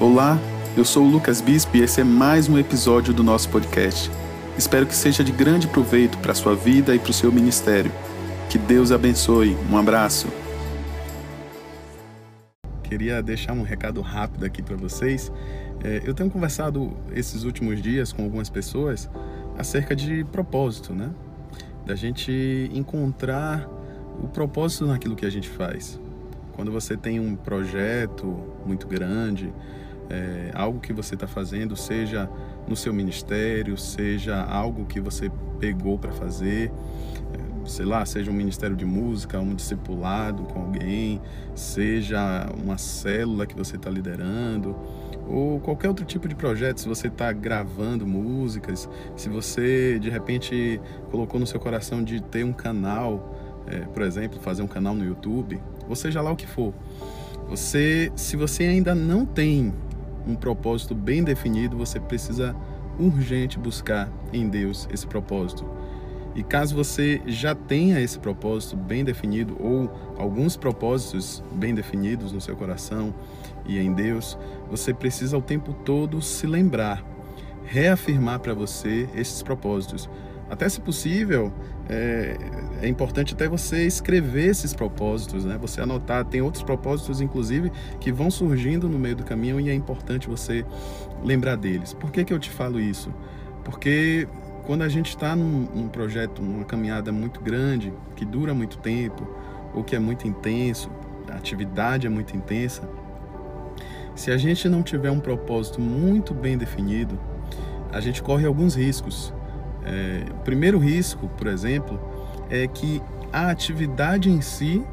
Olá, eu sou o Lucas Bispo e esse é mais um episódio do nosso podcast. Espero que seja de grande proveito para a sua vida e para o seu ministério. Que Deus abençoe. Um abraço. Queria deixar um recado rápido aqui para vocês. É, eu tenho conversado esses últimos dias com algumas pessoas acerca de propósito, né? Da gente encontrar o propósito naquilo que a gente faz. Quando você tem um projeto muito grande, é, algo que você está fazendo, seja no seu ministério, seja algo que você pegou para fazer, é, sei lá, seja um ministério de música, um discipulado com alguém, seja uma célula que você está liderando, ou qualquer outro tipo de projeto, se você está gravando músicas, se você de repente colocou no seu coração de ter um canal, é, por exemplo, fazer um canal no YouTube, ou seja lá o que for. Você, se você ainda não tem um propósito bem definido, você precisa urgente buscar em Deus esse propósito. E caso você já tenha esse propósito bem definido ou alguns propósitos bem definidos no seu coração e em Deus, você precisa o tempo todo se lembrar, reafirmar para você esses propósitos. Até se possível, é, é, importante até você escrever esses propósitos, né? Você anotar. Tem outros propósitos, inclusive, que vão surgindo no meio do caminho e é importante você lembrar deles. Por que, que eu te falo isso? Porque quando a gente está num, num projeto, numa caminhada muito grande, que dura muito tempo, ou que é muito intenso, a atividade é muito intensa, se a gente não tiver um propósito muito bem definido, a gente corre alguns riscos. É, o primeiro risco, por exemplo, é que a atividade em si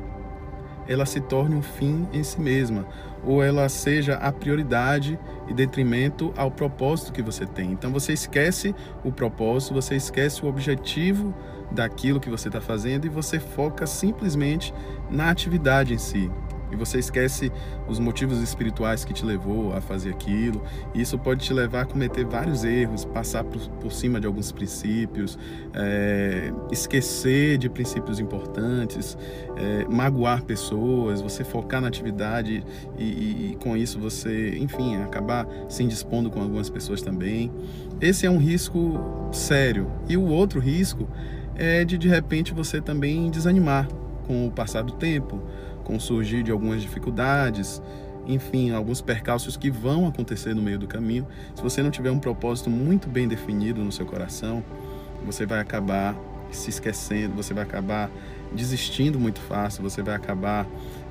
ela se torne um fim em si mesma, ou ela seja a prioridade e detrimento ao propósito que você tem. Então você esquece o propósito, você esquece o objetivo daquilo que você está fazendo e você foca simplesmente na atividade em si e você esquece os motivos espirituais que te levou a fazer aquilo. E isso pode te levar a cometer vários erros, passar por, por cima de alguns princípios, é, esquecer de princípios importantes, é, magoar pessoas, você focar na atividade e, e, e com isso você, enfim, acabar se indispondo com algumas pessoas também. Esse é um risco sério. E o outro risco é de de repente você também desanimar com o passar do tempo com o surgir de algumas dificuldades, enfim, alguns percalços que vão acontecer no meio do caminho. Se você não tiver um propósito muito bem definido no seu coração, você vai acabar se esquecendo, você vai acabar desistindo muito fácil, você vai acabar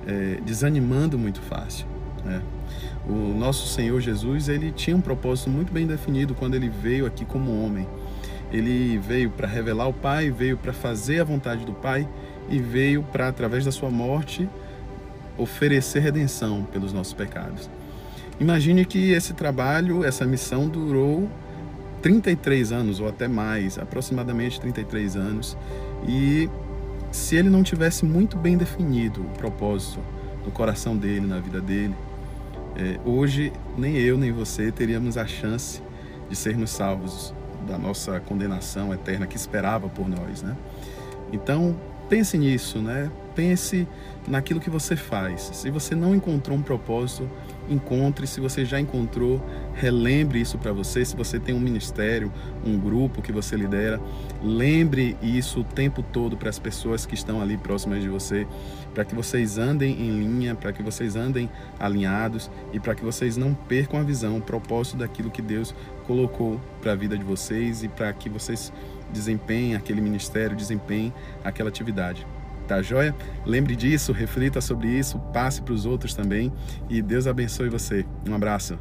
é, desanimando muito fácil. Né? O nosso Senhor Jesus ele tinha um propósito muito bem definido quando ele veio aqui como homem. Ele veio para revelar o Pai, veio para fazer a vontade do Pai e veio para, através da sua morte, oferecer redenção pelos nossos pecados. Imagine que esse trabalho, essa missão durou 33 anos ou até mais, aproximadamente 33 anos, e se ele não tivesse muito bem definido o propósito no coração dele, na vida dele, é, hoje nem eu nem você teríamos a chance de sermos salvos da nossa condenação eterna que esperava por nós, né? Então, pense nisso, né? Pense naquilo que você faz. Se você não encontrou um propósito, encontre. Se você já encontrou, relembre isso para você. Se você tem um ministério, um grupo que você lidera, lembre isso o tempo todo para as pessoas que estão ali próximas de você, para que vocês andem em linha, para que vocês andem alinhados e para que vocês não percam a visão, o propósito daquilo que Deus colocou para a vida de vocês e para que vocês desempenhem aquele ministério, desempenhem aquela atividade. Tá joia? Lembre disso, reflita sobre isso, passe para os outros também e Deus abençoe você. Um abraço.